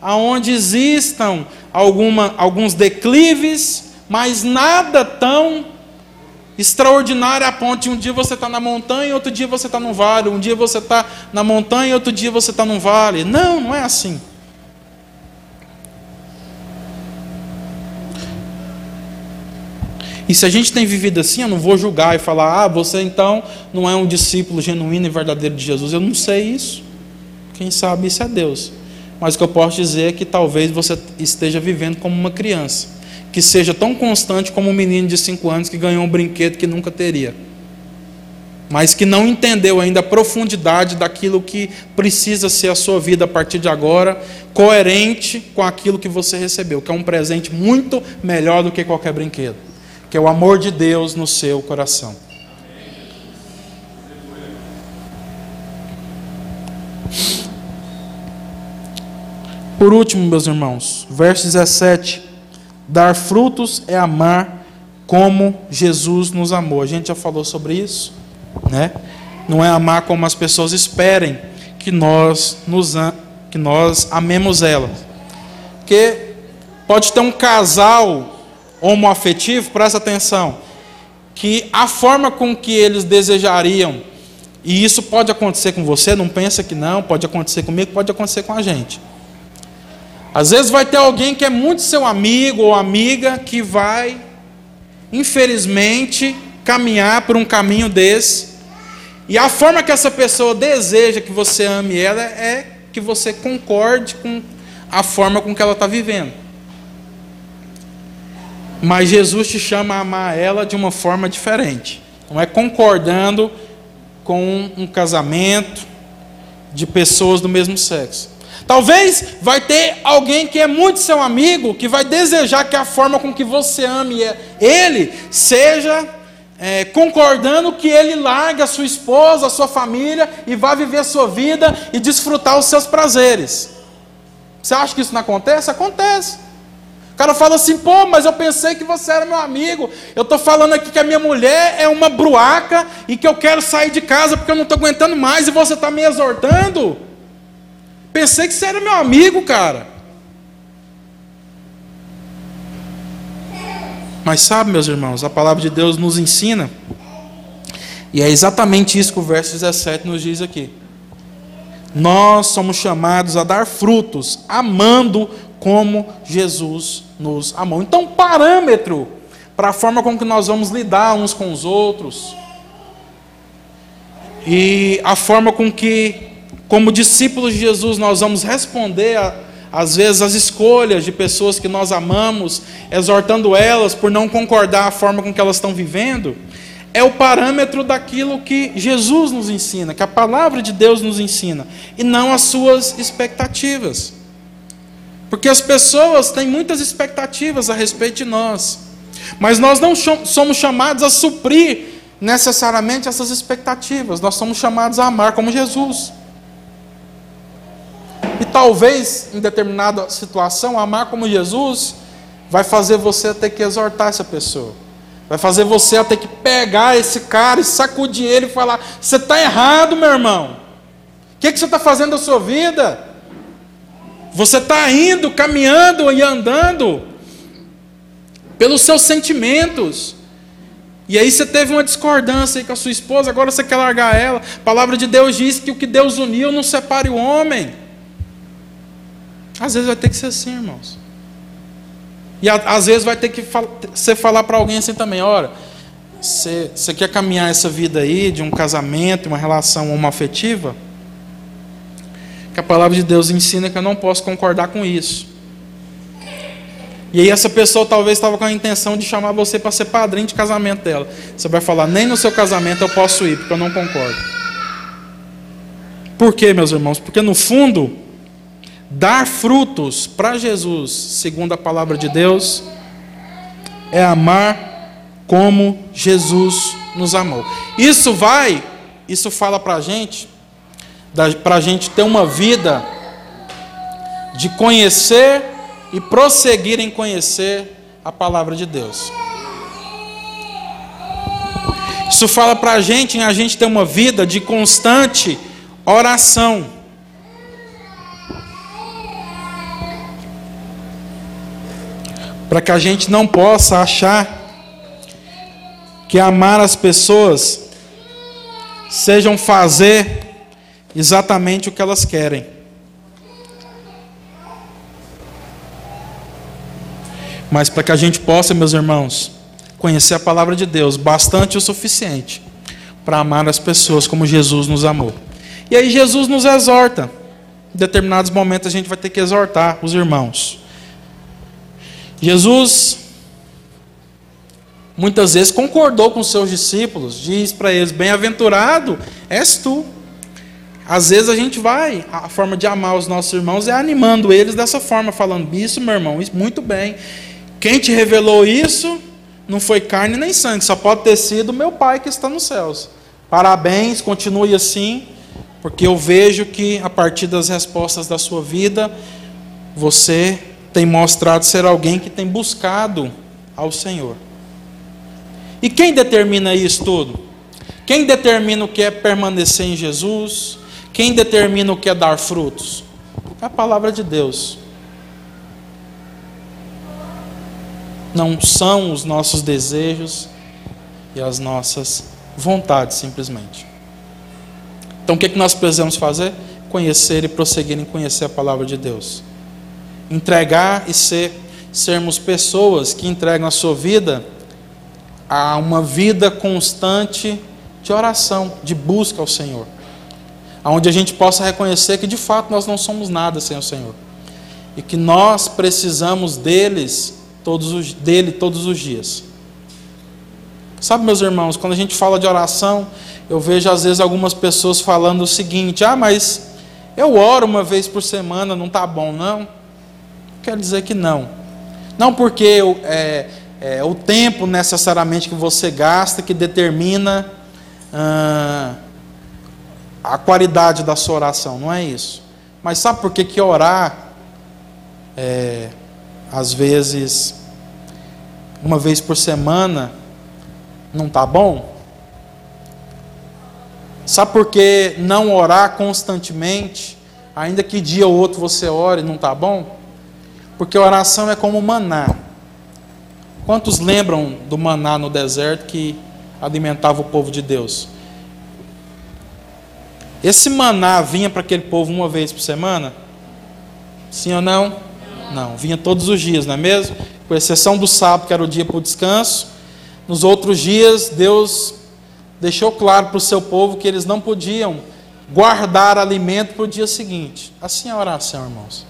onde existam alguma, alguns declives, mas nada tão extraordinário a ponto de um dia você está na montanha, outro dia você está no vale, um dia você está na montanha, outro dia você está no vale. Não, não é assim. E se a gente tem vivido assim, eu não vou julgar e falar, ah, você então não é um discípulo genuíno e verdadeiro de Jesus. Eu não sei isso. Quem sabe isso é Deus. Mas o que eu posso dizer é que talvez você esteja vivendo como uma criança, que seja tão constante como um menino de 5 anos que ganhou um brinquedo que nunca teria, mas que não entendeu ainda a profundidade daquilo que precisa ser a sua vida a partir de agora, coerente com aquilo que você recebeu, que é um presente muito melhor do que qualquer brinquedo, que é o amor de Deus no seu coração. Por último, meus irmãos, verso 17: dar frutos é amar como Jesus nos amou. A gente já falou sobre isso, né? Não é amar como as pessoas esperem que nós nos que nós amemos elas. Porque pode ter um casal homoafetivo, presta atenção, que a forma com que eles desejariam, e isso pode acontecer com você, não pensa que não, pode acontecer comigo, pode acontecer com a gente às vezes vai ter alguém que é muito seu amigo ou amiga que vai, infelizmente, caminhar por um caminho desse. E a forma que essa pessoa deseja que você ame ela é que você concorde com a forma com que ela está vivendo. Mas Jesus te chama a amar ela de uma forma diferente. Não é concordando com um casamento de pessoas do mesmo sexo. Talvez vai ter alguém que é muito seu amigo, que vai desejar que a forma com que você ame ele seja é, concordando que ele largue a sua esposa, a sua família e vá viver a sua vida e desfrutar os seus prazeres. Você acha que isso não acontece? Acontece. O cara fala assim, pô, mas eu pensei que você era meu amigo. Eu estou falando aqui que a minha mulher é uma bruaca e que eu quero sair de casa porque eu não estou aguentando mais e você está me exortando. Pensei que você era meu amigo, cara. Mas sabe, meus irmãos, a palavra de Deus nos ensina, e é exatamente isso que o verso 17 nos diz aqui. Nós somos chamados a dar frutos, amando como Jesus nos amou. Então, parâmetro para a forma com que nós vamos lidar uns com os outros, e a forma com que como discípulos de Jesus, nós vamos responder às vezes as escolhas de pessoas que nós amamos, exortando elas por não concordar a forma com que elas estão vivendo, é o parâmetro daquilo que Jesus nos ensina, que a palavra de Deus nos ensina, e não as suas expectativas. Porque as pessoas têm muitas expectativas a respeito de nós, mas nós não somos chamados a suprir necessariamente essas expectativas, nós somos chamados a amar como Jesus. E talvez, em determinada situação, amar como Jesus vai fazer você ter que exortar essa pessoa. Vai fazer você ter que pegar esse cara e sacudir ele e falar: Você está errado, meu irmão. O que, que você está fazendo da sua vida? Você está indo, caminhando e andando pelos seus sentimentos. E aí você teve uma discordância com a sua esposa, agora você quer largar ela. A palavra de Deus diz que o que Deus uniu não separe o homem. Às vezes vai ter que ser assim, irmãos. E às vezes vai ter que você falar para alguém assim também, olha, você, quer caminhar essa vida aí de um casamento, uma relação homoafetiva? Que a palavra de Deus ensina que eu não posso concordar com isso. E aí essa pessoa talvez estava com a intenção de chamar você para ser padrinho de casamento dela. Você vai falar, nem no seu casamento eu posso ir, porque eu não concordo. Por quê, meus irmãos? Porque no fundo, Dar frutos para Jesus, segundo a palavra de Deus, é amar como Jesus nos amou. Isso vai, isso fala para a gente, para a gente ter uma vida de conhecer e prosseguir em conhecer a palavra de Deus. Isso fala para a gente em a gente ter uma vida de constante oração. Para que a gente não possa achar que amar as pessoas sejam fazer exatamente o que elas querem. Mas para que a gente possa, meus irmãos, conhecer a palavra de Deus bastante o suficiente para amar as pessoas como Jesus nos amou. E aí Jesus nos exorta. Em determinados momentos a gente vai ter que exortar os irmãos. Jesus muitas vezes concordou com seus discípulos, diz para eles: Bem-aventurado és tu. Às vezes a gente vai, a forma de amar os nossos irmãos é animando eles dessa forma, falando: Isso, meu irmão, isso, muito bem. Quem te revelou isso não foi carne nem sangue, só pode ter sido meu Pai que está nos céus. Parabéns, continue assim, porque eu vejo que a partir das respostas da sua vida, você tem mostrado ser alguém que tem buscado ao Senhor. E quem determina isso tudo? Quem determina o que é permanecer em Jesus? Quem determina o que é dar frutos? É a palavra de Deus. Não são os nossos desejos e as nossas vontades, simplesmente. Então, o que, é que nós precisamos fazer? Conhecer e prosseguir em conhecer a palavra de Deus entregar e ser, sermos pessoas que entregam a sua vida a uma vida constante de oração, de busca ao Senhor. Onde a gente possa reconhecer que de fato nós não somos nada sem o Senhor. E que nós precisamos deles, todos os, dele todos os dias. Sabe, meus irmãos, quando a gente fala de oração, eu vejo às vezes algumas pessoas falando o seguinte: ah, mas eu oro uma vez por semana, não está bom, não quer dizer que não. Não porque é, é, o tempo necessariamente que você gasta que determina ah, a qualidade da sua oração, não é isso. Mas sabe por que, que orar, é, às vezes, uma vez por semana, não está bom? Sabe por que não orar constantemente, ainda que dia ou outro você ore, não está bom? Porque oração é como maná. Quantos lembram do maná no deserto que alimentava o povo de Deus? Esse maná vinha para aquele povo uma vez por semana? Sim ou não? Não, vinha todos os dias, não é mesmo? Com exceção do sábado, que era o dia para o descanso. Nos outros dias, Deus deixou claro para o seu povo que eles não podiam guardar alimento para o dia seguinte. Assim é a oração, irmãos.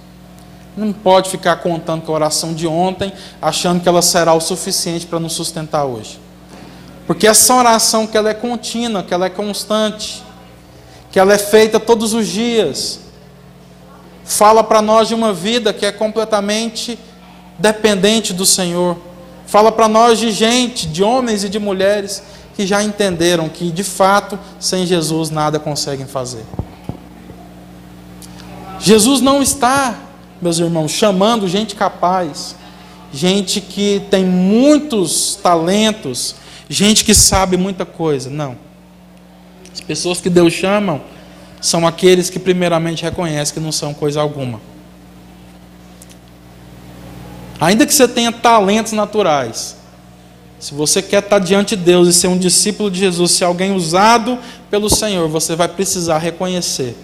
Não pode ficar contando com a oração de ontem, achando que ela será o suficiente para nos sustentar hoje. Porque essa oração que ela é contínua, que ela é constante, que ela é feita todos os dias, fala para nós de uma vida que é completamente dependente do Senhor. Fala para nós de gente, de homens e de mulheres que já entenderam que de fato sem Jesus nada conseguem fazer. Jesus não está, meus irmãos, chamando gente capaz, gente que tem muitos talentos, gente que sabe muita coisa. Não. As pessoas que Deus chama são aqueles que primeiramente reconhecem que não são coisa alguma. Ainda que você tenha talentos naturais, se você quer estar diante de Deus e ser um discípulo de Jesus, ser alguém usado pelo Senhor, você vai precisar reconhecer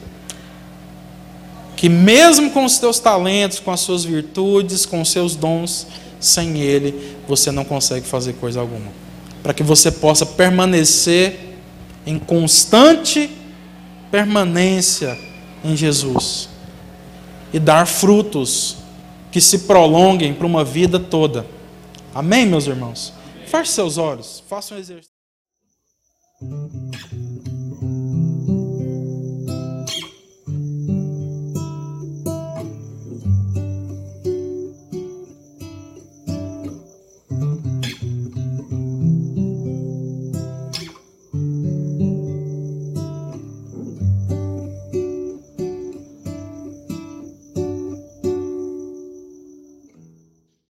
que mesmo com os seus talentos, com as suas virtudes, com os seus dons, sem Ele, você não consegue fazer coisa alguma. Para que você possa permanecer em constante permanência em Jesus e dar frutos que se prolonguem para uma vida toda. Amém, meus irmãos? Feche seus olhos, faça um exercício.